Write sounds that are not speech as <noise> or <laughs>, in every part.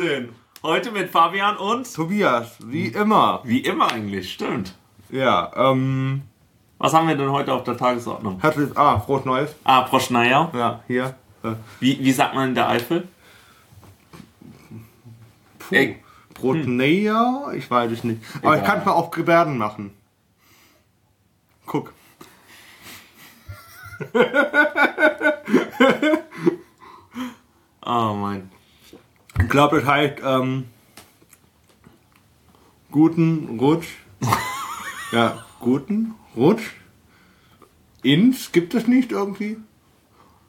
Grenzunsinn. Heute mit Fabian und Tobias, wie immer. wie immer eigentlich, stimmt. Ja, ähm, Was haben wir denn heute auf der Tagesordnung? herzlich, ah, frohes Neues. Ah, Proschneier. Ja, hier. Äh, Wie, wie sagt man in der Eifel? puh. Ey. Brotneier? Ich weiß es nicht. Aber ich Egal. kann es mal auf Gebärden machen. Guck. <laughs> Oh mein. Ich glaube, das heißt, ähm, guten Rutsch. <laughs> ja, guten Rutsch. Ins gibt es nicht irgendwie.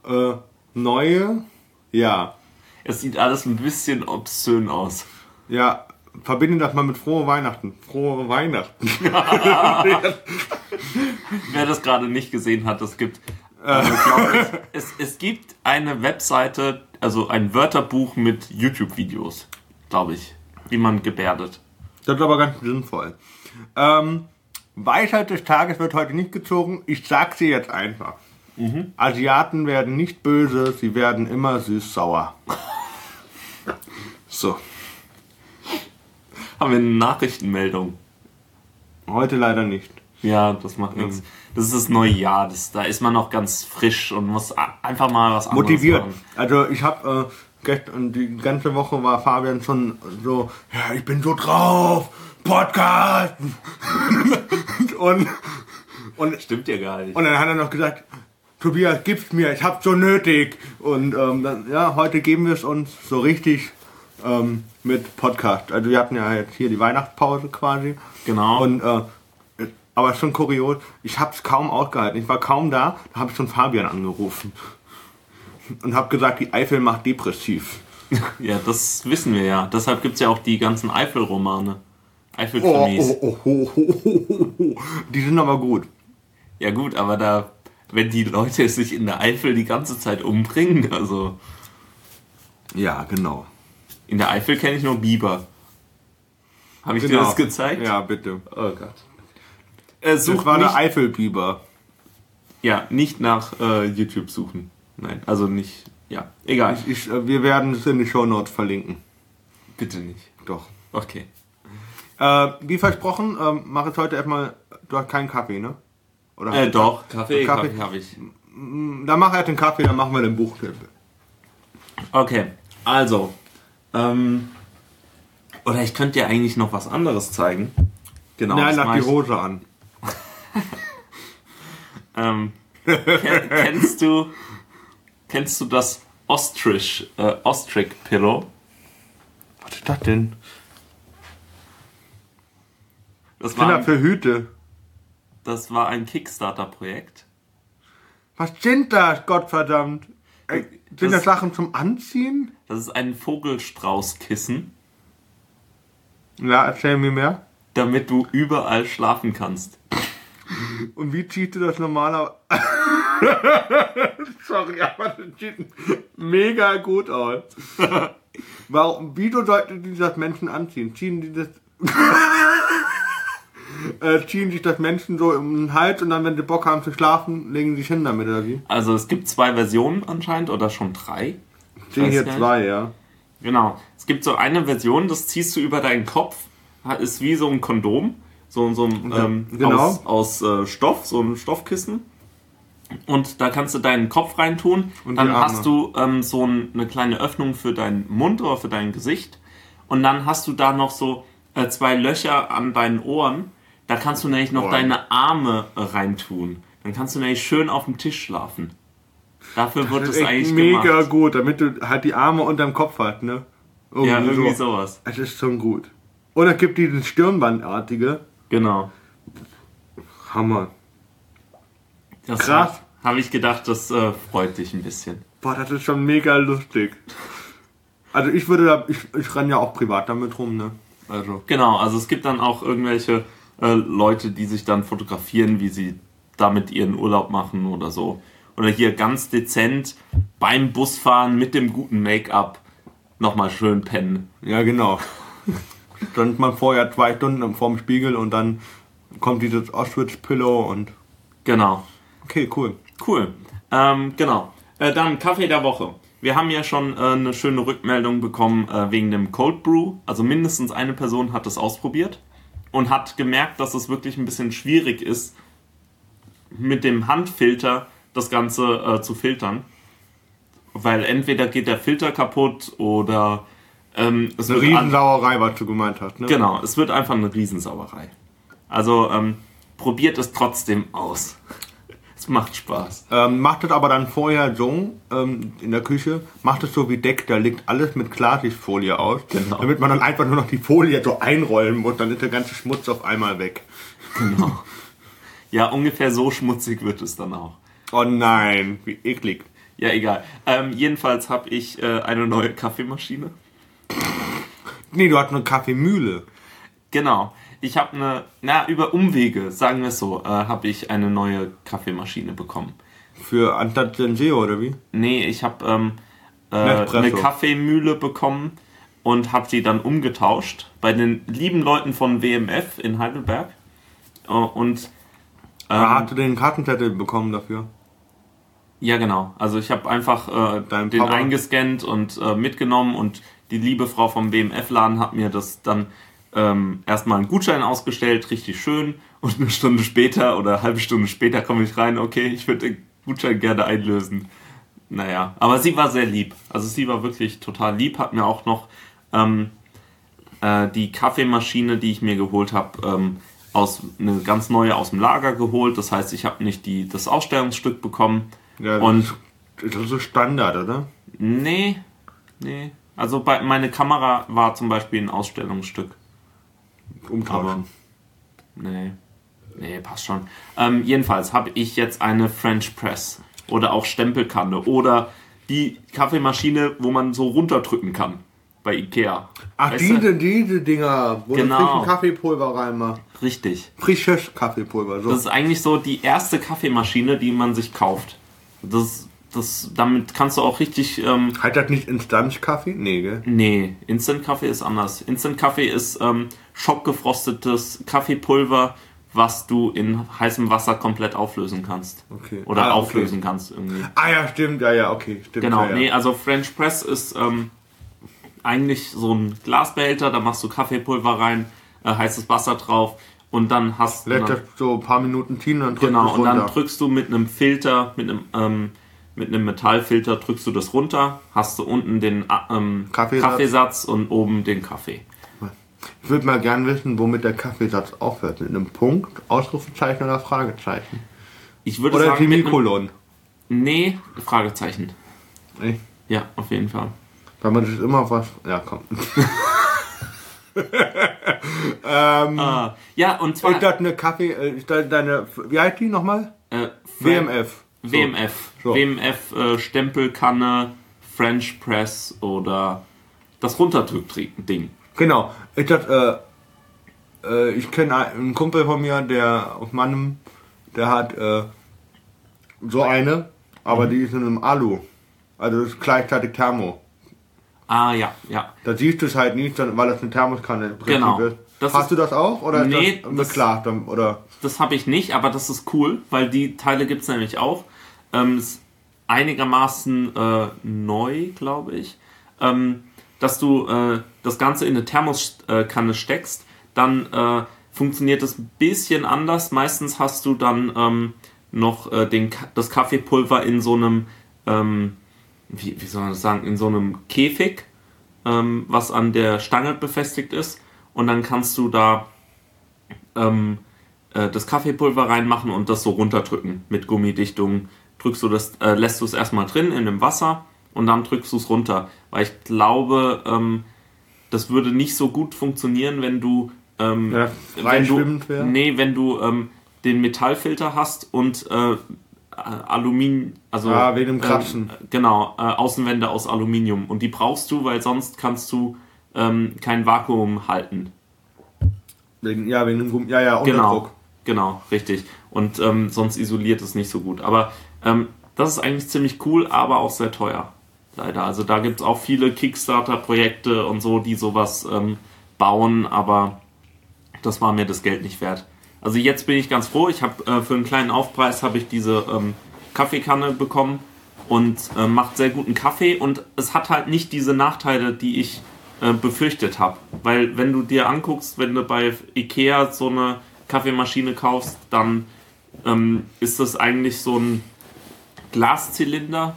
Äh, neue. Ja. Es sieht alles ein bisschen obszön aus. Ja, verbinde das mal mit frohe Weihnachten. Frohe Weihnachten. <laughs> Wer das gerade nicht gesehen hat, es gibt. Also, ich es, es, es gibt eine Webseite, also ein Wörterbuch mit YouTube-Videos, glaube ich, wie man gebärdet. Das ist aber ganz sinnvoll. Ähm, Weisheit des Tages wird heute nicht gezogen. Ich sag sie jetzt einfach. Asiaten werden nicht böse, sie werden immer süß-sauer. So, Haben wir eine Nachrichtenmeldung? heute leider nicht. Ja, das macht nichts. Das ist das neue Jahr, das, da ist man noch ganz frisch und muss einfach mal was anderes Motiviert. machen. Also ich habe äh, gestern, die ganze Woche war Fabian schon so, ja, ich bin so drauf, Podcast. <laughs> und, und Stimmt ja gar nicht. Und dann hat er noch gesagt, Tobias, gib's mir, ich hab's so nötig. Und ähm, dann, ja, heute geben wir es uns so richtig ähm, mit Podcast. Also wir hatten ja jetzt hier die Weihnachtspause quasi. Genau. Und äh, aber schon kurios, ich hab's kaum ausgehalten. Ich war kaum da, da habe ich schon Fabian angerufen. Und habe gesagt, die Eifel macht depressiv. <laughs> ja, das wissen wir ja. Deshalb gibt es ja auch die ganzen Eifel-Romane. Oh, Eifel-Krimis. oh, oh, oh, oh, oh, oh. Die sind aber gut. Ja gut, aber da, wenn die Leute sich in der Eifel die ganze Zeit umbringen, also Ja, genau. in der Eifel kenne ich nur Biber. Habe ich dir das gezeigt? Genau. Ja, bitte. Oh Gott. Äh, Das such war nicht, der Eifelbiber. ja, nicht nach äh, YouTube suchen. Nein, also nicht, ja, egal. Ich, äh, wir werden es in die Show Notes verlinken. Bitte nicht. Doch. Okay. Äh, wie versprochen, ähm, mach jetzt heute erstmal. Du hast keinen Kaffee, ne? Oder Äh, doch, Kaffee, Kaffee. Kaffee habe ich. Dann mach halt den Kaffee, dann machen wir den Buchtipp. Okay, also, ähm, oder ich könnte dir eigentlich noch was anderes zeigen. Genau. Nein, das lass die ich. Hose an. <laughs> Ähm, ken- kennst du, kennst du das Ostrich, äh, Ostrich Pillow? Was ist das denn? Das war, ein, für Hüte. das war ein Kickstarter-Projekt. Was sind das, Gottverdammt? Ey, sind das Das- Sachen zum Anziehen? Das ist ein Vogelstraußkissen, Ja, erzähl mir mehr. damit du überall schlafen kannst. Und wie ziehst du das normaler? <laughs> Sorry, aber das sieht mega gut aus. <laughs> Warum, wieso sollten die das Menschen anziehen? Ziehen die das. <laughs> äh, ziehen sich das Menschen so um den Hals und dann, wenn sie Bock haben zu schlafen, legen sie sich hin damit, oder wie? Also es gibt zwei Versionen anscheinend oder schon drei. Ich sehe hier zwei, ja. Genau. Es gibt so eine Version, das ziehst du über deinen Kopf, ist wie so ein Kondom, so, so ein ähm, genau. aus, aus äh, Stoff, so ein Stoffkissen. Und da kannst du deinen Kopf reintun. Und dann die hast du ähm, so ein, eine kleine Öffnung für deinen Mund oder für dein Gesicht. Und dann hast du da noch so äh, zwei Löcher an deinen Ohren. Da kannst du nämlich noch Ohren. deine Arme äh, reintun. Dann kannst du nämlich schön auf dem Tisch schlafen. Dafür wird es eigentlich mega gemacht. gut, damit du halt die Arme unterm Kopf hast, ne? Ja, irgendwie so. sowas. Es ist schon gut. Oder gibt dieses Stirnbandartige. Genau. Hammer. Das Krass. Habe ich gedacht, das äh, freut dich ein bisschen. Boah, das ist schon mega lustig. Also ich würde da, ich, ich renne ja auch privat damit rum, ne? Also. Genau, also es gibt dann auch irgendwelche äh, Leute, die sich dann fotografieren, wie sie damit ihren Urlaub machen oder so. Oder hier ganz dezent beim Busfahren mit dem guten Make-up nochmal schön pennen. Ja, genau. Stand man vorher zwei Stunden vorm Spiegel und dann kommt dieses Auschwitz-Pillow und. Genau. Okay, cool. Cool. Ähm, genau. Äh, dann Kaffee der Woche. wir haben ja schon äh, eine schöne Rückmeldung bekommen äh, wegen dem Cold Brew. Also mindestens eine Person hat es ausprobiert und hat gemerkt, dass es wirklich ein bisschen schwierig ist, mit dem Handfilter das Ganze äh, zu filtern. Weil entweder geht der Filter kaputt oder ähm, es Eine Riesensauerei, was du gemeint hast. Ne? Genau, es wird einfach eine Riesensauerei. Also ähm, probiert es trotzdem aus. <laughs> es macht Spaß. Ähm, macht es aber dann vorher so ähm, in der Küche, macht es so wie Deck, da liegt alles mit Klarsichtfolie aus, Genau. damit man dann einfach nur noch die Folie so einrollen muss, dann ist der ganze Schmutz auf einmal weg. Genau. Ja, ungefähr so schmutzig wird es dann auch. Oh nein, wie eklig. Ja, egal. Ähm, jedenfalls habe ich äh, eine neue Kaffeemaschine. Nee, du hast eine Kaffeemühle. Genau. Ich habe eine, na, über Umwege, sagen wir es so, äh, habe ich eine neue Kaffeemaschine bekommen. Für anstatt Senseo oder wie? Nee, ich habe ähm, äh, eine Kaffeemühle bekommen und habe die dann umgetauscht bei den lieben Leuten von WMF in Heidelberg. Äh, und Da hast du den Kartenzettel bekommen dafür. Ja, genau. Also ich habe einfach äh, den eingescannt und äh, mitgenommen und die liebe Frau vom BMF-Laden hat mir das dann ähm, erstmal einen Gutschein ausgestellt, richtig schön. Und eine Stunde später oder eine halbe Stunde später komme ich rein, okay, ich würde den Gutschein gerne einlösen. Naja, aber sie war sehr lieb. Also sie war wirklich total lieb, hat mir auch noch ähm, äh, die Kaffeemaschine, die ich mir geholt habe, ähm, aus eine ganz neue aus dem Lager geholt. Das heißt, ich habe nicht die, das Ausstellungsstück bekommen. Ja, das Und ist, das ist so Standard, oder? Nee, nee. Also bei, meine Kamera war zum Beispiel ein Ausstellungsstück. Umtauschen. Nee. Nee, passt schon. Ähm, jedenfalls habe ich jetzt eine French Press oder auch Stempelkanne oder die Kaffeemaschine, wo man so runterdrücken kann bei Ikea. Ach, Weißt du? diese, diese Dinger, wo Genau. du frischen Kaffeepulver reinmachst. Richtig. Frisches Kaffeepulver, so. Das ist eigentlich so die erste Kaffeemaschine, die man sich kauft. Das, das, damit kannst du auch richtig ähm, Heißt das nicht Instanzkaffee? Nee, gell? Nee, Instant Kaffee ist anders. Instant Kaffee ist ähm, schockgefrostetes Kaffeepulver, was du in heißem Wasser komplett auflösen kannst. Okay. Oder Ah, okay. auflösen kannst irgendwie. Ah ja, stimmt, ja, ja, okay, stimmt. Genau, ja, ja. nee, also French Press ist ähm, eigentlich so ein Glasbehälter, da machst du Kaffeepulver rein, äh, heißes Wasser drauf und dann hast Lässt dann, das so ein paar Minuten ziehen und dann drückst Genau, du und dann drückst du mit einem Filter, mit einem, ähm, mit einem Metallfilter drückst du das runter, hast du unten den ähm, Kaffeesatz. Kaffeesatz und oben den Kaffee. Ich würde mal gern wissen, womit der Kaffeesatz aufhört. Mit einem Punkt, Ausrufezeichen oder Fragezeichen? Ich würde Oder sagen, Semikolon? nee, Fragezeichen. Nee, Ja, auf jeden Fall. weil man das immer was... Ja, komm. <laughs> ähm, Ah, ja, und zwar ist das eine Kaffee... Äh, ist das deine... Wie heißt die nochmal? äh, WMF. So. WMF. So. WMF äh, Stempelkanne, French Press oder das Runterdrück-Ding. Genau. Ist das, äh, äh, ich kenne einen Kumpel von mir, der aus Mannem, der hat äh, so eine, aber Mhm. die ist in einem Alu. Also das ist gleichzeitig Thermo. Ah, ja, ja. Da siehst du es halt nicht, weil das eine Thermoskanne im Prinzip Genau. ist. Das Hast ist- du das auch oder Nee, ist das das-? Oder Das habe ich nicht, aber das ist cool, weil die Teile gibt es nämlich auch. Ähm, einigermaßen äh, neu, glaube ich. Ähm, dass du äh, das Ganze in eine Thermoskanne steckst, dann äh, funktioniert es ein bisschen anders. Meistens hast du dann ähm, noch äh, den, das Kaffeepulver in so einem, ähm, wie, wie soll man das sagen, in so einem Käfig, ähm, was an der Stange befestigt ist. Und dann kannst du da ähm, äh, das Kaffeepulver reinmachen und das so runterdrücken mit Gummidichtung. Drückst du das, äh, lässt du es erstmal drin in dem Wasser und dann drückst du es runter. Weil ich glaube, ähm, das würde nicht so gut funktionieren, wenn du ähm, Ja, wenn du, wär. nee, wenn du ähm, den Metallfilter hast und äh, Aluminium, also Ah, wegen dem Kratzen. ähm, genau, äh, Außenwände aus Aluminium und die brauchst du, weil sonst kannst du ähm, kein Vakuum halten. wegen, ja, wegen dem Gummi, ja, ja, Genau, Unterdruck. genau, richtig. Und ähm, sonst isoliert es nicht so gut. Aber ähm, das ist eigentlich ziemlich cool, aber auch sehr teuer. Leider. Also da gibt es auch viele Kickstarter-Projekte und so, die sowas ähm, bauen, aber das war mir das Geld nicht wert. Also jetzt bin ich ganz froh. Ich habe äh, für einen kleinen Aufpreis habe ich diese ähm, Kaffeekanne bekommen und äh, macht sehr guten Kaffee und es hat halt nicht diese Nachteile, die ich äh, befürchtet habe. Weil wenn du dir anguckst, wenn du bei Ikea so eine Kaffeemaschine kaufst, dann ähm, ist das eigentlich so ein Glaszylinder,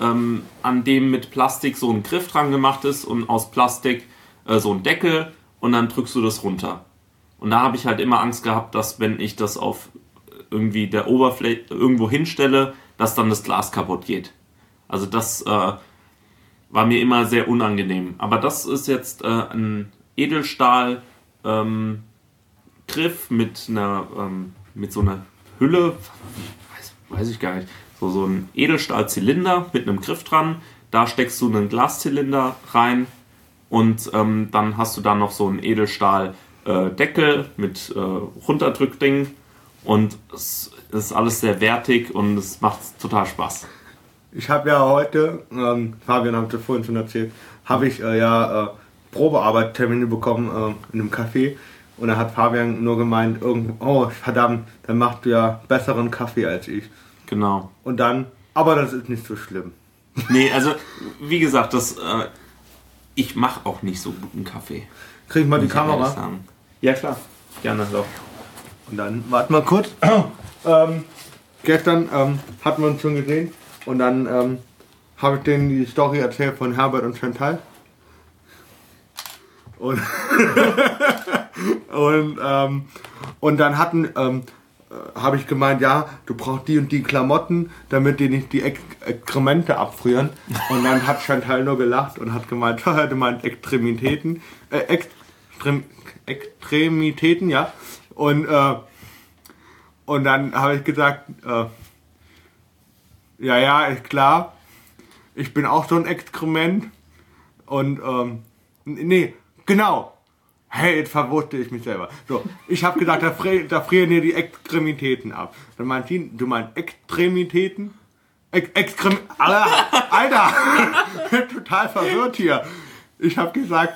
ähm, an dem mit Plastik so ein Griff dran gemacht ist und aus Plastik äh, so ein Deckel und dann drückst du das runter. Und da habe ich halt immer Angst gehabt, dass wenn ich das auf irgendwie der Oberfläche irgendwo hinstelle, dass dann das Glas kaputt geht. Also das äh, war mir immer sehr unangenehm. Aber das ist jetzt äh, ein Edelstahl ähm, Griff mit einer ähm, mit so einer Hülle, weiß, weiß ich gar nicht, so, so ein Edelstahlzylinder mit einem Griff dran. Da steckst du einen Glaszylinder rein und ähm, dann hast du da noch so einen Edelstahldeckel äh, mit äh, Runterdrückding und es ist alles sehr wertig und es macht total Spaß. Ich habe ja heute, ähm, Fabian hat es vorhin schon erzählt, habe ich äh, ja äh, Probearbeittermine bekommen äh, in einem Café. Und da hat Fabian nur gemeint, oh verdammt, dann machst du ja besseren Kaffee als ich. Genau. Und dann, aber das ist nicht so schlimm. Nee, also wie gesagt, das, äh, ich mache auch nicht so guten Kaffee. Krieg ich mal die Kamera? Ja klar, gerne doch. Und dann, warte mal kurz. <clears throat> ähm, gestern ähm, hatten wir uns schon gesehen und dann ähm, habe ich denen die Story erzählt von Herbert und Chantal. Und, <laughs> und, ähm, und dann hatten, ähm, äh, habe ich gemeint, ja, du brauchst die und die Klamotten, damit die nicht die Ex Exkremente abfrieren. Und dann hat Chantal nur gelacht und hat gemeint, <laughs> du meinst Extremitäten, äh, Extrem Extremitäten, ja. Und, äh, und dann habe ich gesagt, äh, ja, ja, ist klar, ich bin auch so ein Exkrement. Und, ähm, nee, genau. Hey, jetzt verwurste ich mich selber. So, ich habe gesagt, da, fri da frieren hier die Extremitäten ab. Dann meint ihn, du meinst Extremitäten? Ex Extrem... Alter, Alter! <laughs> total verwirrt hier. Ich habe gesagt,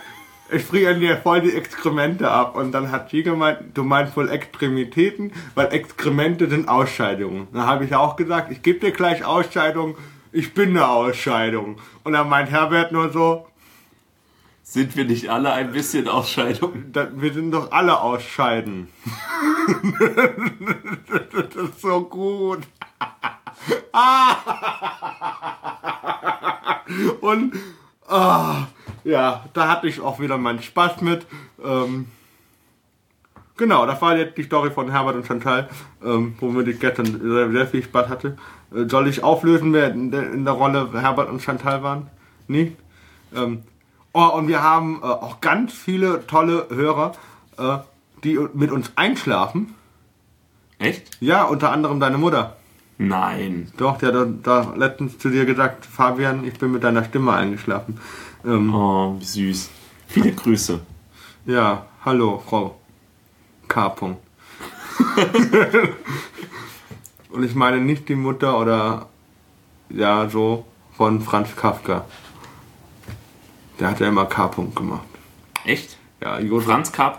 ich friere dir voll die Exkremente ab. Und dann hat sie gemeint, du meinst wohl Extremitäten, weil Exkremente sind Ausscheidungen. Dann habe ich auch gesagt, ich gebe dir gleich Ausscheidung, ich bin eine Ausscheidung. Und dann meint Herbert nur so, sind wir nicht alle ein bisschen Ausscheidung? wir sind doch alle Ausscheiden. <laughs> das ist so gut. <laughs> Und ah, ja, da hatte ich auch wieder meinen Spaß mit. Ähm, genau, das war jetzt die Story von Herbert und Chantal, ähm, womit ich gestern sehr, sehr, viel Spaß hatte. Äh, soll ich auflösen, wer in der, in der Rolle Herbert und Chantal waren? Nicht? Ähm, oh, und wir haben äh, auch ganz viele tolle Hörer, äh, die mit uns einschlafen. Echt? Ja, unter anderem deine Mutter. Nein. Doch, der hat da letztens zu dir gesagt, Fabian, ich bin mit deiner Stimme eingeschlafen. Ähm, oh, wie süß. Viele Grüße. Ja, hallo, Frau K. <laughs> Und ich meine nicht die Mutter oder ja, so von Franz Kafka. Der hat ja immer K. gemacht. Echt? Ja, Josef. Franz K.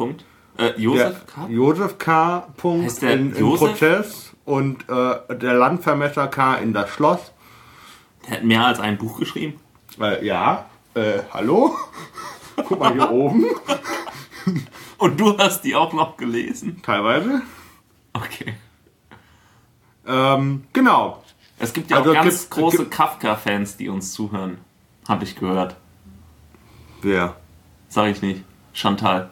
Äh, Josef K. Josef K. Der in, im Prozess und äh, der Landvermesser K. in das Schloss. Der hat mehr als ein Buch geschrieben? Äh, ja. Äh, hallo? <laughs> Guck mal hier oben. <laughs> Und du hast die auch noch gelesen? Teilweise. Okay. Ähm, genau. Es gibt ja also auch ganz gibt, große Kafka-Fans, die uns zuhören. Habe ich gehört. Wer? Sag ich nicht. Chantal.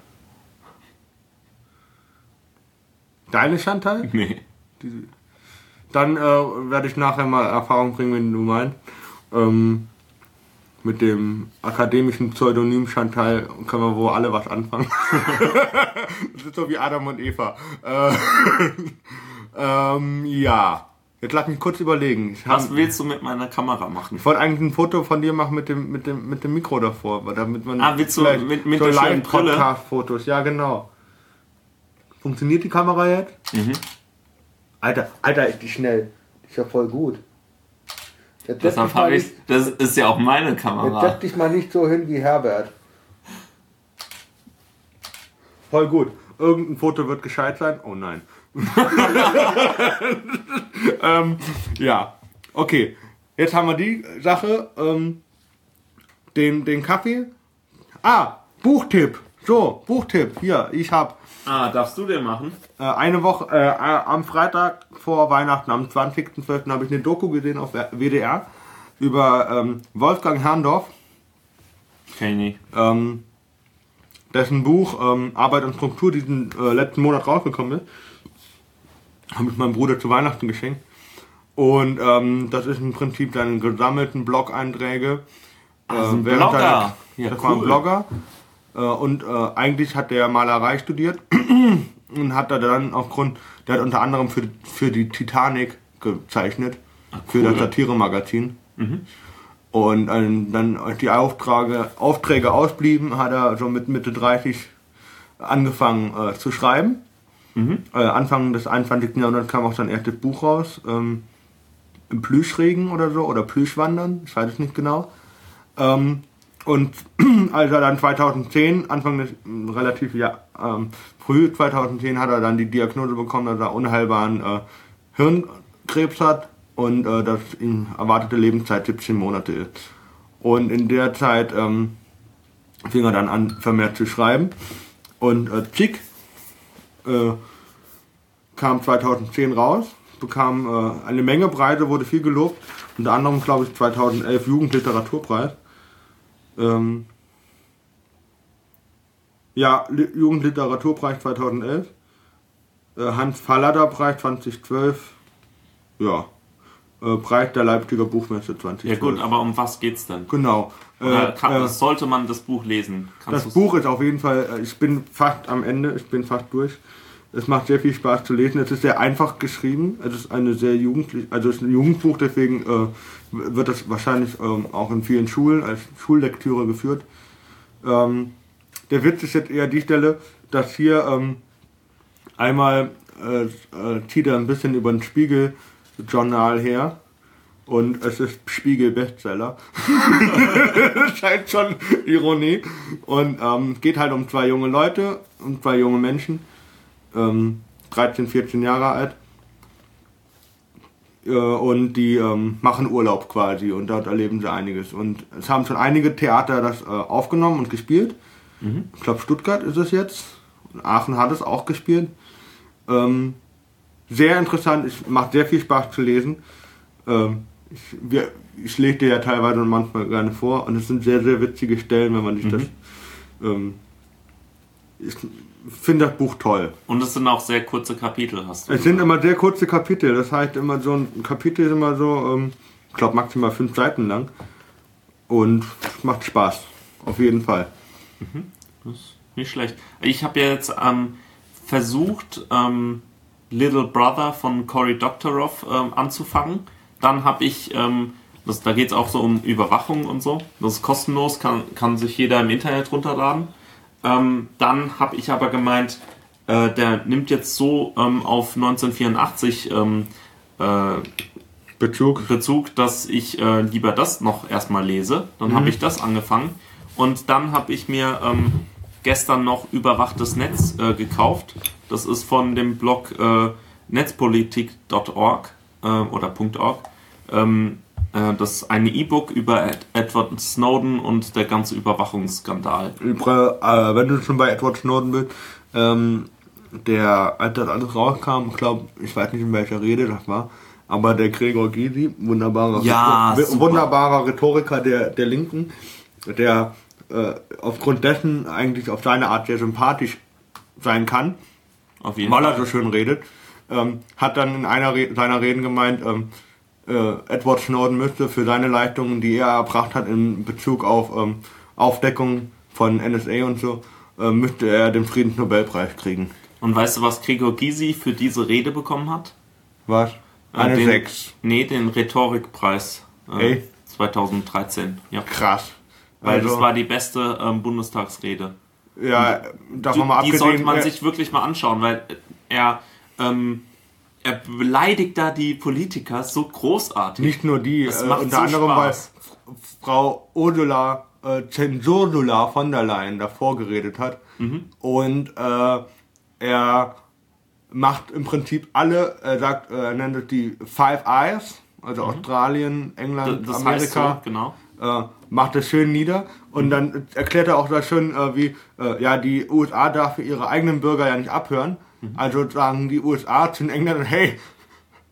Deine Chantal? Nee. Dann äh, werde ich nachher mal Erfahrung bringen, wenn du meinst. Ähm, mit dem akademischen Pseudonym Chantal können wir wohl alle was anfangen. <laughs> das ist so wie Adam und Eva. Äh, <laughs> ähm, ja. Jetzt lass mich kurz überlegen. Ich was hab, willst du mit meiner Kamera machen? Ich wollte eigentlich ein Foto von dir machen mit dem, mit dem, mit dem Mikro davor, damit man ah, willst du mit, mit so Live-Podcast-Fotos, ja genau. Funktioniert die Kamera jetzt? Mhm. Alter, Alter, ist die schnell. Ist ja voll gut. Jetzt Deshalb habe ich, das ist ja auch meine Kamera. Jetzt setz dich mal nicht so hin wie Herbert. Voll gut. Irgendein Foto wird gescheit sein. Oh nein. <laughs> <laughs> <laughs> ähm, ja, okay. jetzt haben wir die Sache, ähm, den, den Kaffee. Ah, Buchtipp. So, Buchtipp. Hier, ich habe Ah, darfst du den machen? äh, eine Woche, äh, äh, am Freitag vor Weihnachten, am 20.12. habe ich eine Doku gesehen auf WDR über ähm, Wolfgang Herrndorf, Kenn ich nicht. ähm, dessen Buch ähm, Arbeit und Struktur diesen äh, letzten Monat rausgekommen ist. Habe ich meinem Bruder zu Weihnachten geschenkt. Und ähm, das ist im Prinzip seine gesammelten Blog-Einträge. So ein während Blogger. seiner- Ja, das war ein cool. Blogger. Äh, und äh, eigentlich hat der Malerei studiert <clears throat> und hat er dann aufgrund, der hat unter anderem für, für die Titanic gezeichnet, für cool. das Satire-Magazin. Und ähm, dann, als die Aufträge, Aufträge ausblieben, hat er so mit Mitte 30 angefangen äh, zu schreiben. Äh, Anfang des 21. Jahrhunderts kam auch sein erstes Buch raus, ähm, im Plüschregen oder so, oder Plüschwandern, ich weiß es nicht genau. Ähm, und <clears throat> als er dann 2010, Anfang des relativ ja, ähm, früh 2010, hat er dann die Diagnose bekommen, dass er unheilbaren äh, Hirnkrebs hat und äh, dass ihm erwartete Lebenszeit 17 Monate ist. Und in der Zeit ähm, fing er dann an, vermehrt zu schreiben. Und äh, Chick äh, kam 2010 raus, bekam äh, eine Menge Preise, wurde viel gelobt. Unter anderem, glaube ich, 2011 Jugendliteraturpreis. Ähm, ja, Li- Jugendliteraturpreis 2011. Äh, Hans Fallader Preis 2012. Ja. Äh, Preis der Leipziger Buchmesse 2012. Ja gut, aber um was geht's denn? Genau. Äh, kann, äh, sollte man das Buch lesen? Kannst das Buch ist auf jeden Fall, äh, ich bin fast am Ende, ich bin fast durch. Es macht sehr viel Spaß zu lesen. Es ist sehr einfach geschrieben. Es ist eine sehr jugendlich, also es ist ein Jugendbuch, deswegen äh, wird das wahrscheinlich ähm, auch in vielen Schulen als Schullektüre geführt. Ähm, der Witz ist jetzt eher die Stelle, dass hier ähm, einmal äh, äh, zieht er ein bisschen über ein Spiegel-Journal her und es ist Spiegel-Bestseller. <laughs> das halt schon Ironie. Und ähm, geht halt um zwei junge Leute, um zwei junge Menschen, ähm, 13, 14 Jahre alt. Äh, und die ähm, machen Urlaub quasi und dort erleben sie einiges. Und es haben schon einige Theater das äh, aufgenommen und gespielt. Ich glaube, Stuttgart ist es jetzt. Und Aachen hat es auch gespielt. Ähm, sehr interessant, es macht sehr viel Spaß zu lesen. Ähm, ich, wir, ich lese dir ja teilweise und manchmal gerne vor und es sind sehr, sehr witzige Stellen, wenn man sich das. Ähm, ich finde das Buch toll. Und es sind auch sehr kurze Kapitel, hast du Es sind gesagt. immer sehr kurze Kapitel, das heißt immer so ein Kapitel ist immer so, ähm, ich glaube maximal fünf Seiten lang. Und es macht Spaß, auf jeden Fall. Nicht schlecht. Ich habe ja jetzt ähm, versucht, ähm, Little Brother von Cory Doctorow ähm, anzufangen. Dann habe ich, ähm, das, da geht es auch so um Überwachung und so. Das ist kostenlos, kann, kann sich jeder im Internet runterladen. Ähm, dann habe ich aber gemeint, äh, der nimmt jetzt so ähm, auf 1984 ähm, äh, Bezug. Bezug, dass ich äh, lieber das noch erstmal lese. Dann habe ich das angefangen. Und dann habe ich mir ähm, gestern noch Überwachtes Netz äh, gekauft. Das ist von dem Blog äh, netzpolitik.org äh, oder .org. Ähm, äh, das ist ein E-Book über Ed Edward Snowden und der ganze Überwachungsskandal. Äh, wenn du schon bei Edward Snowden bist, ähm, der, als das alles rauskam, ich glaube, ich weiß nicht in welcher Rede das war, aber der Gregor Gysi, wunderbarer, Ja, Rhetor- wunderbarer Rhetoriker der, der Linken, der äh, aufgrund dessen eigentlich auf seine Art sehr sympathisch sein kann, Auf jeden weil er Fall. so schön redet, ähm, hat dann in einer Re seiner Reden gemeint, ähm, äh, Edward Snowden müsste für seine Leistungen, die er erbracht hat in Bezug auf ähm, Aufdeckung von NSA und so, äh, müsste er den Friedensnobelpreis kriegen. Und weißt du, was Gregor Gysi für diese Rede bekommen hat? Was? Eine den, 6. Nee, den Rhetorikpreis. Äh, Ey. 2013. Ja. Krass. Weil Also, das war die beste ähm, Bundestagsrede. ja, davon mal Die, die sollte abgesehen, man äh, sich wirklich mal anschauen, weil er, ähm, er beleidigt da die Politiker so großartig. nicht nur die, Das äh, macht unter so anderem Spaß. weil Frau Ursula äh, von der Leyen davor geredet hat. Mhm. Und äh, er macht im Prinzip alle, er sagt, äh, er nennt es die Five Eyes, also Australien, England, Das heißt Amerika, so, genau. äh, macht das schön nieder und dann erklärt er auch das schön, äh, wie äh, ja die USA darf ihre eigenen Bürger ja nicht abhören. Also sagen die USA zu den Engländern, hey,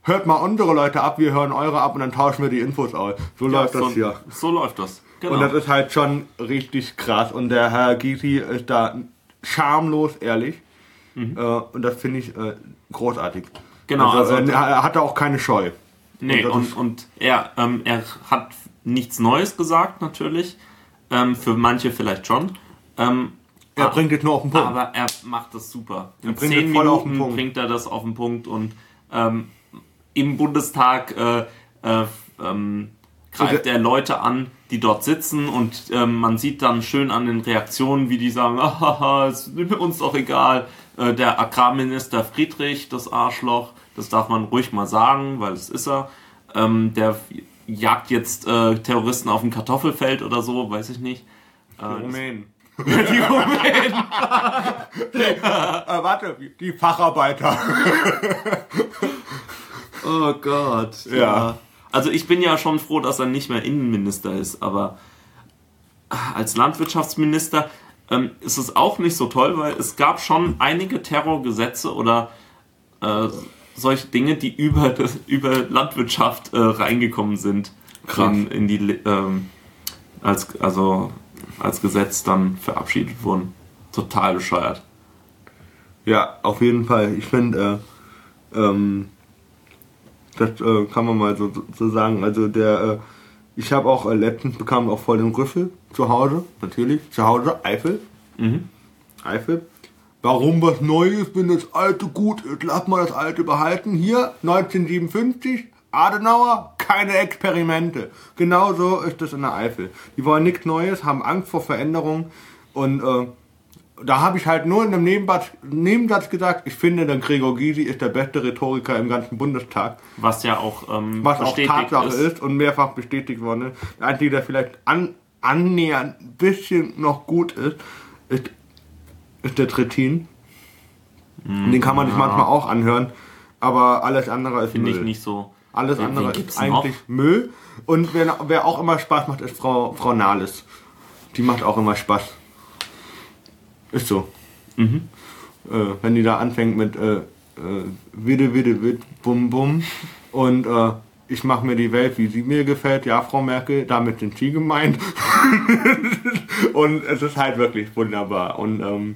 hört mal unsere Leute ab, wir hören eure ab und dann tauschen wir die Infos aus. So läuft so, das hier. So läuft das. Genau. Und das ist halt schon richtig krass. Und der Herr Gysi ist da schamlos ehrlich. Äh, und das finde ich äh, großartig. Mhm. Genau, Also, also- äh, er hatte auch keine Scheu. Nee, Und und, und er, ähm, er hat nichts Neues gesagt, natürlich. Ähm, für manche vielleicht schon. Ähm, Er ah, bringt es nur auf den Punkt. Aber er macht das super. In bringt zehn voll auf den Minuten Punkt. bringt er das auf den Punkt und ähm, im Bundestag äh, äh, ähm, greift Also- er Leute an, die dort sitzen und ähm, man sieht dann schön an den Reaktionen, wie die sagen, <laughs> haha, ist uns doch egal. Äh, der Agrarminister Friedrich, das Arschloch, das darf man ruhig mal sagen, weil es ist er. Ähm, der jagt jetzt äh, Terroristen auf dem Kartoffelfeld oder so, weiß ich nicht. Äh, Rumänen. Die Rumänen. Äh, warte, die Facharbeiter. Oh Gott. Ja. Also ich bin ja schon froh, dass er nicht mehr Innenminister ist, aber als Landwirtschaftsminister ähm, ist es auch nicht so toll, weil es gab schon einige Terrorgesetze oder äh, solche Dinge, die über, <laughs> über Landwirtschaft äh, reingekommen sind. Krass. In, in die, ähm, als, also als Gesetz dann verabschiedet wurden. Total bescheuert. Ja, auf jeden Fall. Ich finde, äh, ähm, das äh, kann man mal so, so sagen. Also der, äh, ich habe auch äh, letztens bekam auch voll den Rüffel zu Hause, natürlich, zu Hause, Eifel. Mhm. Eifel. Warum was Neues, wenn das Alte gut ist? Lass mal das Alte behalten. Hier, 1957, Adenauer, keine Experimente. Genauso ist es in der Eifel. Die wollen nichts Neues, haben Angst vor Veränderung und äh, da habe ich halt nur in einem Nebensatz, Nebensatz gesagt, ich finde, der Gregor Gysi ist der beste Rhetoriker im ganzen Bundestag. Was ja auch ähm, Was auch Tatsache ist. ist. und mehrfach bestätigt worden ist. Der Einzige, der vielleicht an, annähernd ein bisschen noch gut ist, ist, ist der Trittin. Den kann man sich manchmal auch anhören, aber alles andere ist Finde ich nicht so. Alles Wen- andere wen ist eigentlich Müll. Und wer, wer auch immer Spaß macht, ist Frau, Frau Nahles. Die macht auch immer Spaß. Ist so. Mhm. Äh, wenn die da anfängt mit äh, äh, Witte, Witte, Witt, Bum, Bum und äh, ich mache mir die Welt, wie sie mir gefällt. Ja, Frau Merkel, damit sind Sie gemeint. <laughs> und es ist halt wirklich wunderbar. Und ähm,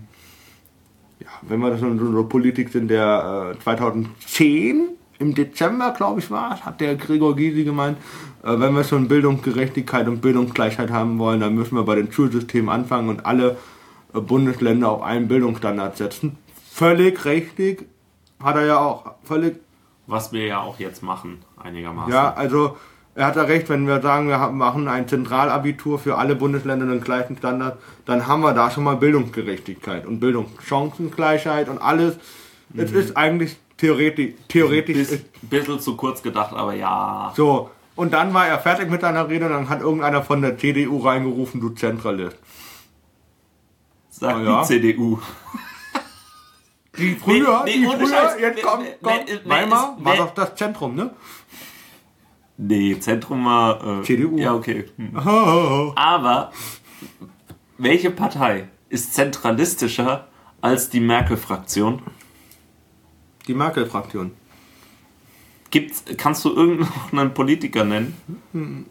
ja, wenn wir das in so einer Politik sind, der äh, 2010 im Dezember, glaube ich, war, es, hat der Gregor Gysi gemeint, äh, wenn wir schon Bildungsgerechtigkeit und Bildungsgleichheit haben wollen, dann müssen wir bei den Schulsystemen anfangen und alle äh, Bundesländer auf einen Bildungsstandard setzen. Völlig richtig, hat er ja auch völlig Was wir ja auch jetzt machen, einigermaßen. ja, also er hat ja recht, wenn wir sagen, wir machen ein Zentralabitur für alle Bundesländer den gleichen Standard, dann haben wir da schon mal Bildungsgerechtigkeit und Bildungschancengleichheit und alles. Es ist eigentlich theoretisch, theoretisch ist, bisschen zu kurz gedacht, aber ja. so. Und dann war er fertig mit seiner Rede und dann hat irgendeiner von der CDU reingerufen, du Zentralist. Sagt ja. die CDU. Die früher, nee, die ohne früher, Scheiß. jetzt Nee, kommt, nee, kommt. nee, Weimar ist- war nee. doch das Zentrum, ne? Nee, Zentrum war. Äh, CDU. Ja, okay. Hm. <laughs> Aber welche Partei ist zentralistischer als die Merkel-Fraktion? Die Merkel-Fraktion. Gibt's, kannst du irgendeinen Politiker nennen?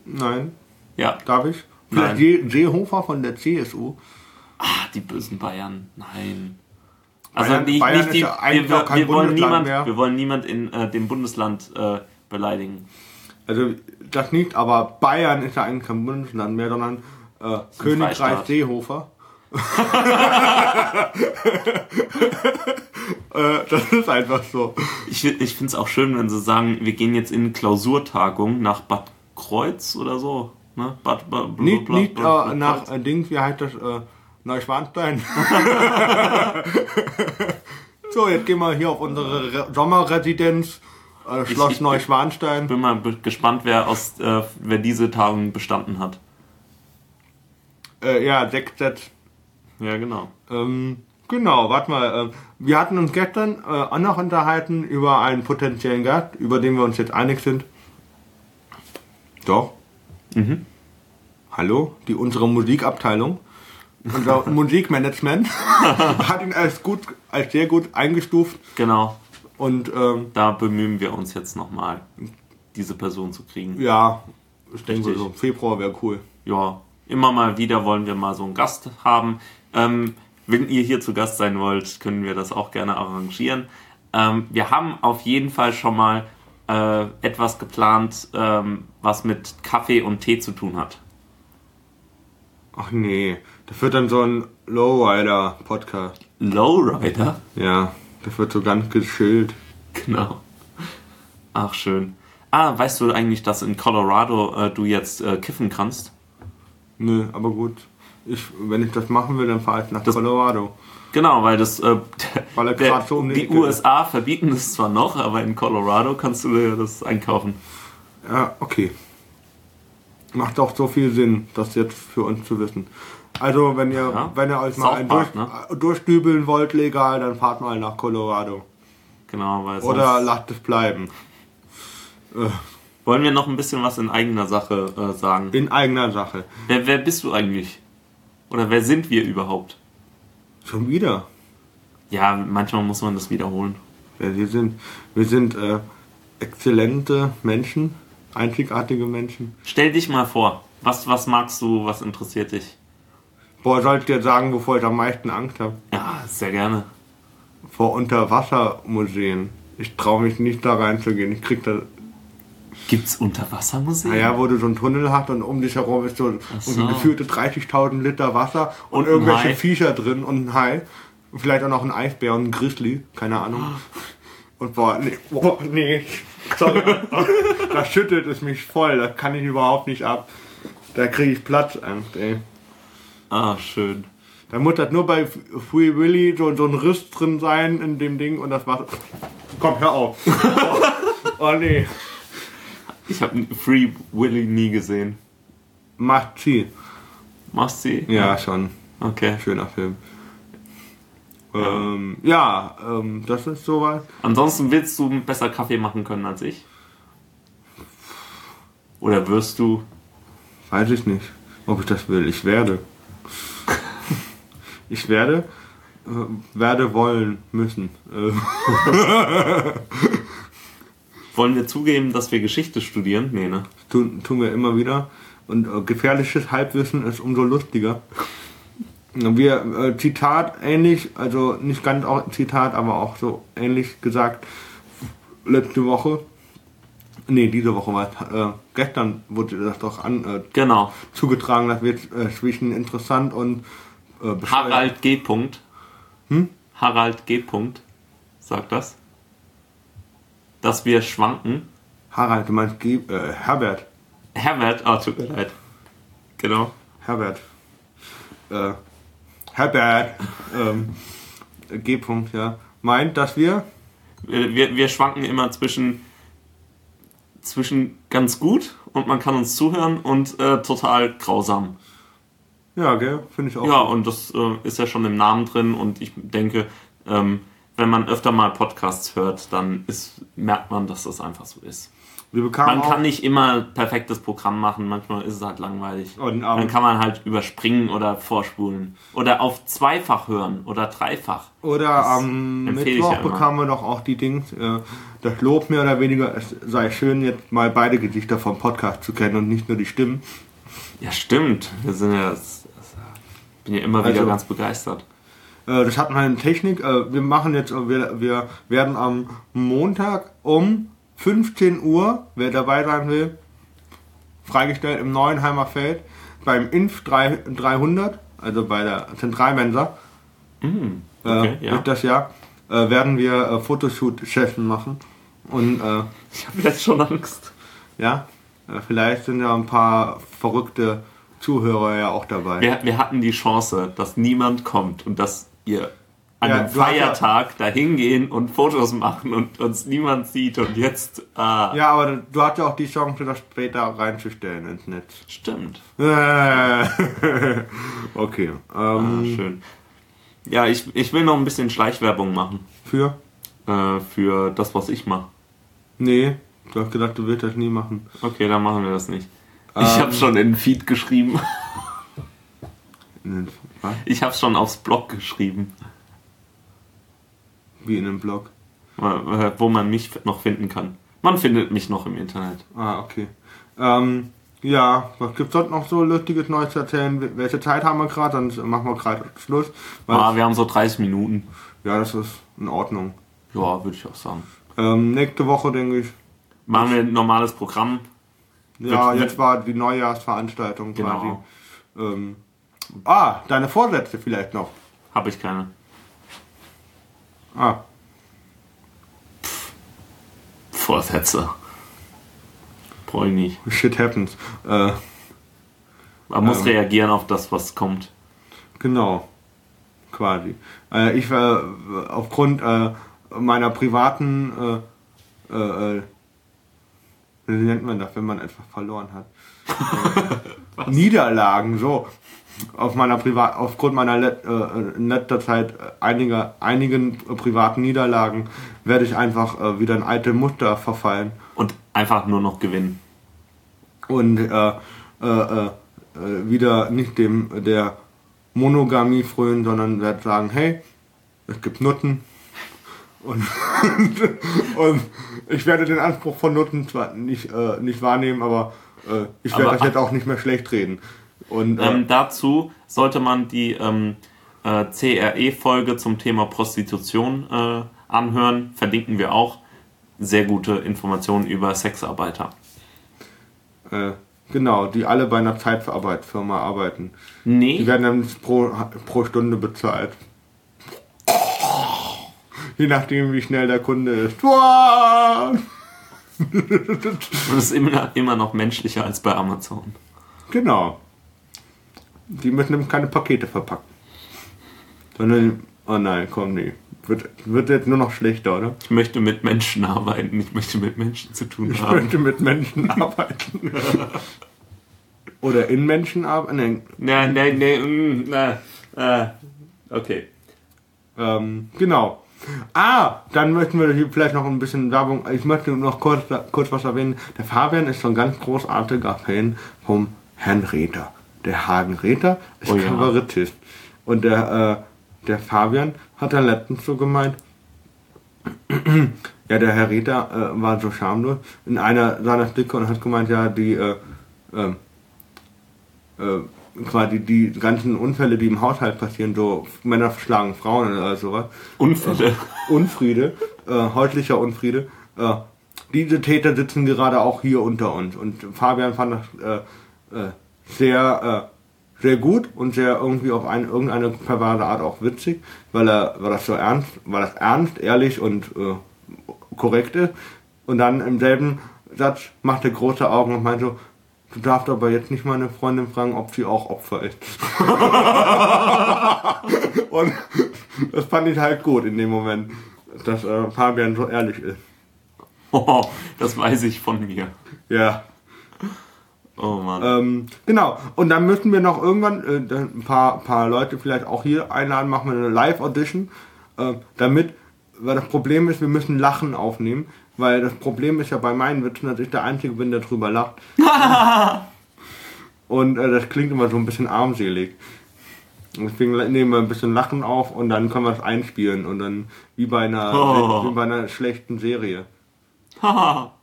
Nein, Ja. darf ich? Nein. Vielleicht Seehofer von der CSU. Ah, die bösen Bayern. Nein. Also nicht, Bayern nicht die, ja wir, wollen Bundesland niemand, mehr. wir wollen niemand in äh, dem Bundesland äh, beleidigen. Also das nicht, aber Bayern ist ja eigentlich kein Bundesland mehr, sondern äh, Königreich. Seehofer. <laughs> äh, das ist einfach so. Ich, ich finde es auch schön, wenn sie sagen, wir gehen jetzt in Klausurtagung nach Bad Kreuz oder so. Ne? Bad, Bad, Nicht, Bad- nicht Bad- äh, nach äh, Dings, wie heißt das? Äh, Neuschwanstein. <laughs> <laughs> so, jetzt gehen wir hier auf unsere Re Sommerresidenz. Äh, Schloss ich- Neuschwanstein. bin mal gespannt, wer, aus, wer diese Tagung bestanden hat. Ja, sechs Sets. Ja, genau. Ähm, genau, warte mal. Äh, wir hatten uns gestern äh, auch noch unterhalten über einen potenziellen Gast, über den wir uns jetzt einig sind. Doch. Hallo? Die unsere Musikabteilung, unser <laughs> Musikmanagement <laughs> hat ihn als gut, als sehr gut eingestuft Genau. und ähm, Da bemühen wir uns jetzt nochmal, diese Person zu kriegen. ja, ich denke so, Februar wäre cool. Ja, immer mal wieder wollen wir mal so einen Gast haben. Ähm, wenn ihr hier zu Gast sein wollt, können wir das auch gerne arrangieren. Ähm, wir haben auf jeden Fall schon mal äh, etwas geplant, ähm, was mit Kaffee und Tee zu tun hat. Ach nee, das wird dann so ein Lowrider-Podcast. Lowrider? Ja, das wird so ganz geschillt. Genau. Ach, schön. Ah, weißt du eigentlich, dass in Colorado äh, du jetzt äh, kiffen kannst? Nö, aber gut. Ich, wenn ich das machen will, dann fahre ich nach Colorado. Genau, weil das äh, Weil er <laughs> der, so um die die. USA verbieten es zwar noch, aber in Colorado kannst du dir das einkaufen. Ja, okay. Macht auch so viel Sinn, das jetzt für uns zu wissen. Also, wenn ihr, Ja. wenn ihr euch mal ein Park, durch, ne? äh, durchdübeln wollt legal, dann fahrt mal nach Colorado. Genau, weil Oder lasst es bleiben. Äh, wollen wir noch ein bisschen was in eigener Sache äh, sagen. in eigener Sache. Wer, wer bist du eigentlich? Oder wer sind wir überhaupt? Schon wieder. Ja, manchmal muss man das wiederholen. Ja, wir sind, wir sind äh, exzellente Menschen, einzigartige Menschen. Stell dich mal vor. Was, was magst du, was interessiert dich? Boah, soll ich dir sagen, wovor ich am meisten Angst habe? Ja, sehr gerne. Vor Unterwassermuseen. Ich traue mich nicht da reinzugehen. Ich krieg da Gibt's Unterwassermuseen? Naja, wo du so einen Tunnel hast und um dich herum ist so, so. gefühlte 30.000 Liter Wasser und, Und irgendwelche. Viecher drin und ein Hai. Vielleicht auch noch ein Eisbär und ein Grizzly, keine Ahnung. <gasps> Und boah, nee, boah, nee. Sorry. <laughs> da schüttelt es mich voll, das kann ich überhaupt nicht ab. Da kriege ich Platzangst, ey. Ah, schön. Da muss das nur bei Free Willy so, so ein Riss drin sein in dem Ding und das war. Komm, hör auf. <laughs> oh nee. Ich habe Free Willy nie gesehen. Macht sie. Machst sie? Ja, schon. Okay. Schöner Film. Ähm, ja, ähm, das ist soweit. Ansonsten willst du besser Kaffee machen können als ich? Oder wirst du? Weiß ich nicht, ob ich das will. Ich werde. <laughs> Ich werde, äh, werde wollen müssen. <laughs> Wollen wir zugeben, dass wir Geschichte studieren? Nee, ne? tun, tun wir immer wieder. Und äh, gefährliches Halbwissen ist umso lustiger. Wir, äh, Zitat ähnlich, also nicht ganz auch Zitat, aber auch so ähnlich gesagt, letzte Woche, nee, diese Woche war es, äh, gestern wurde das doch an, äh, Genau. zugetragen, dass wir äh, zwischen interessant und äh, Harald G. Punkt. Hm? Harald G. Punkt. Sagt das? Dass wir schwanken. Harald, du meinst Ge äh, Herbert. Herbert, ah, tut mir leid. Genau. Herbert. Äh, Herbert. Ähm, G. -Punkt, ja. Meint, dass wir. Wir, wir, wir schwanken immer zwischen, zwischen ganz gut und man kann uns zuhören und äh, total grausam. Ja, gell? Finde ich auch. Ja, und das äh, ist ja schon im Namen drin und ich denke, ähm, wenn man öfter mal Podcasts hört, dann ist, merkt man, dass das einfach so ist. Man kann nicht immer perfektes Programm machen, manchmal ist es halt langweilig. Und, ähm, Dann kann man halt überspringen oder vorspulen. Oder auf zweifach hören oder dreifach. Oder am empfehle ich Mittwoch ja bekamen wir doch auch die Dings, äh, das Lob mehr oder weniger, es sei schön, jetzt mal beide Gesichter vom Podcast zu kennen und nicht nur die Stimmen. Ja, stimmt. Wir sind ja. Das, das, bin ja immer wieder Also- ganz begeistert. Äh, das hat eine Technik. Äh, wir machen jetzt, äh, wir, wir werden am Montag um 15 Uhr, wer dabei sein will, freigestellt im Neuenheimer Feld beim Inf 3, 300, also bei der Zentralmensa, äh, Okay, ja. wird das Jahr, äh, werden wir äh, Fotoshoot-Session machen. Und äh, Ich habe jetzt schon Angst. ja, äh, vielleicht sind ja ein paar verrückte Zuhörer ja auch dabei. Wir, wir hatten die Chance, dass niemand kommt und dass ihr an Ja, einem hast ja- Feiertag dahin gehen und Fotos machen und uns niemand sieht und jetzt. Ah, Ja, aber du hast ja auch die Chance, das später reinzustellen ins Netz. Stimmt. Äh, <laughs> okay. Ah, Ähm, schön. Ja, ich, ich will noch ein bisschen Schleichwerbung machen für? äh, für das, was ich mache. Nee, Du hast gedacht, du willst das nie machen. Okay, dann machen wir das nicht. Ich habe schon in den Feed geschrieben. Was? Ich habe schon aufs Blog geschrieben, Wie in einem Blog. wo man mich noch finden kann. Man findet mich noch im Internet. Ah, okay. Ähm, ja, was gibt's sonst noch so lustiges Neues zu erzählen? Welche Zeit haben wir gerade? Dann machen wir gerade Schluss. Ah, wir haben so 30 Minuten. Ja, das ist in Ordnung. Ja, würde ich auch sagen. Ähm, nächste Woche, denke ich. Machen wir ein normales Programm. Ja, jetzt war die Neujahrsveranstaltung quasi. Genau. Ähm, ah, deine Vorsätze vielleicht noch. Habe ich keine. Ah, Vorsätze. Brauche ich nicht. shit happens. Äh, Man muss Ähm. reagieren auf das, was kommt. genau. Quasi. Äh, ich war äh, aufgrund äh, meiner privaten äh, äh, wie nennt man das, wenn man etwas verloren hat? <laughs> Niederlagen, so. Auf meiner Privat, aufgrund meiner Let äh, in letzter Zeit äh, einiger, einigen äh, privaten Niederlagen werde ich einfach äh, wieder in alte Muster verfallen Und einfach nur noch gewinnen. und äh, äh, äh, äh, wieder nicht dem der Monogamie frönen, sondern werde sagen, hey, es gibt Nutten und, <laughs> und ich werde den Anspruch von Nutten zwar nicht, äh, nicht wahrnehmen, aber äh, ich werde Aber- das jetzt auch nicht mehr schlecht reden. Und äh, Ähm, dazu sollte man die ähm, äh, CRE-Folge zum Thema Prostitution äh, anhören. Verlinken wir auch. Sehr gute Informationen über Sexarbeiter. äh, genau, die alle bei einer Zeitverarbeitfirma arbeiten. Die Nee, werden dann pro, pro Stunde bezahlt. Je nachdem, wie schnell der Kunde ist. <laughs> Wow! das ist immer, immer noch menschlicher als bei Amazon. Genau. Die müssen nämlich keine Pakete verpacken. Sondern, oh nein, komm, nee. Wird, wird jetzt nur noch schlechter, oder? Ich möchte mit Menschen arbeiten. Ich möchte mit Menschen zu tun Ich haben. möchte mit Menschen <laughs> arbeiten. oder in Menschen arbeiten. Nein, nein, nein. mm, äh, okay. Ähm, genau. Ah, dann möchten wir hier vielleicht noch ein bisschen Werbung. Ich möchte noch kurz, kurz was erwähnen. Der Fabian ist so ein ganz großartiger Fan vom Herrn Rether. Der Hagen Rether ist Oh ja. Kabarettist. Und der, äh, der Fabian hat dann letztens so gemeint, <clears throat> ja, der Herr Rether äh, war so schamlos in einer seiner Stücke und hat gemeint, ja, die, äh, ähm, äh, quasi die ganzen Unfälle, die im Haushalt passieren, so Männer schlagen Frauen oder sowas, Unfälle. Unfriede, äh, häuslicher Unfriede, äh, diese Täter sitzen gerade auch hier unter uns. Und Fabian fand das äh, äh, sehr, äh, sehr gut und sehr irgendwie auf eine, irgendeine perverse Art auch witzig, weil er, weil das so ernst, weil das ernst, ehrlich und äh, korrekt ist. Und dann im selben Satz macht er große Augen und meint so, du darfst aber jetzt nicht meine Freundin fragen, ob sie auch Opfer ist. <laughs> und das fand ich halt gut in dem Moment, dass äh, Fabian so ehrlich ist. Oh, das weiß ich von mir. Ja. Oh Mann. Ähm, genau. Und dann müssen wir noch irgendwann äh, ein paar, paar Leute vielleicht auch hier einladen, machen wir eine Live-Audition, äh, damit, weil das Problem ist, wir müssen Lachen aufnehmen, weil das Problem ist ja bei meinen Witzen, dass ich der Einzige bin, der drüber lacht. <laughs> und äh, das klingt immer so ein bisschen armselig. Deswegen nehmen wir ein bisschen Lachen auf und dann können wir es einspielen und dann wie bei einer, Oh. wie bei einer schlechten Serie. <laughs>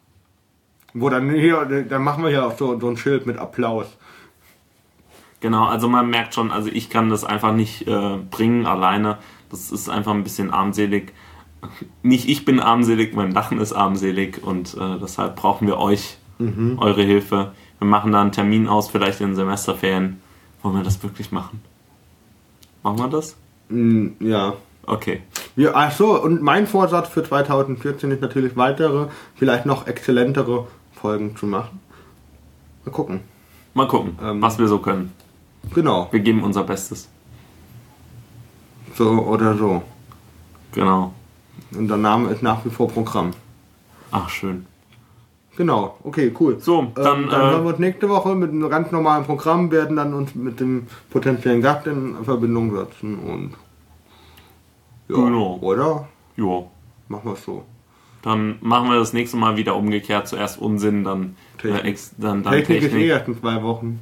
Wo dann hier, dann machen wir ja auch so, so ein Schild mit Applaus. Genau, also man merkt schon, also ich kann das einfach nicht äh, bringen alleine. Das ist einfach ein bisschen armselig. Nicht ich bin armselig, mein Lachen ist armselig und äh, deshalb brauchen wir euch, eure Hilfe. Wir machen da einen Termin aus, vielleicht in den Semesterferien. Wollen wir das wirklich machen? Machen wir das? Mm, Ja. Okay. Wir, ach so, und mein Vorsatz für 2014 ist natürlich weitere, vielleicht noch exzellentere Folgen zu machen. Mal gucken. Mal gucken, Ähm. was wir so können. Genau, Wir geben unser Bestes. so oder so. Genau. Und der Name ist nach wie vor Programm. Ach, schön. Genau, okay, cool. So, dann, ähm, dann hören äh, wir uns nächste Woche mit einem ganz normalen Programm, werden dann uns mit dem potenziellen Gast in Verbindung setzen und ja, Genau. oder? Jo. Machen wir es so. Dann machen wir das nächste Mal wieder umgekehrt. Zuerst Unsinn, dann Technik. Äh, ex, dann, dann Technik, Technik. ist eh erst in zwei Wochen.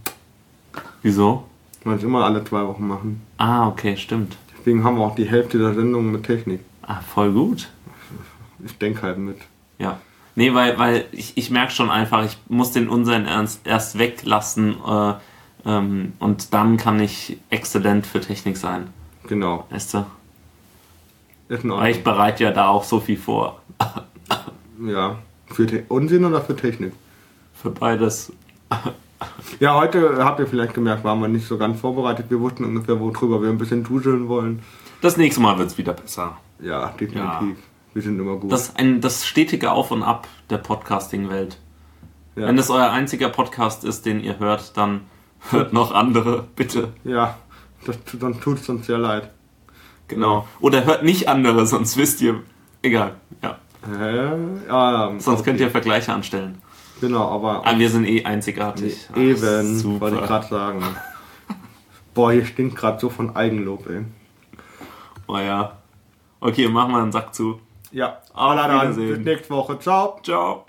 Wieso? Man es immer alle zwei Wochen machen. Ah, okay, stimmt. Deswegen haben wir auch die Hälfte der Sendung mit Technik. Ah, voll gut. Ich denke halt mit. Ja. Nee, weil, weil ich, ich merke schon einfach, ich muss den Unsinn erst, erst weglassen äh, ähm, und dann kann ich exzellent für Technik sein. Genau. Weißt du? Weil ich bereite ja da auch so viel vor. Ja. Für Te Unsinn oder für Technik? Für beides. Ja, heute habt ihr vielleicht gemerkt, waren wir nicht so ganz vorbereitet. Wir wussten ungefähr, worüber wir ein bisschen duseln wollen. Das nächste Mal wird es wieder besser. Ja, definitiv. Ja. Wir sind immer gut. Das ist ein, das stetige Auf und Ab der Podcasting-Welt. ja. Wenn es euer einziger Podcast ist, den ihr hört, dann hört noch andere, bitte. ja, das, dann tut es uns sehr leid. Genau. Oder hört nicht andere, sonst wisst ihr. Egal. Ja. Hä? Ja, Sonst okay. könnt ihr Vergleiche anstellen. Genau, aber Aber wir sind eh einzigartig. Eben, super. wollte ich gerade sagen. <laughs> Boah, hier stinkt gerade so von Eigenlob, ey. Oh ja. Okay, machen wir einen Sack zu. Ja, Auf aber dann, Wiedersehen. bis nächste Woche. Ciao. Ciao.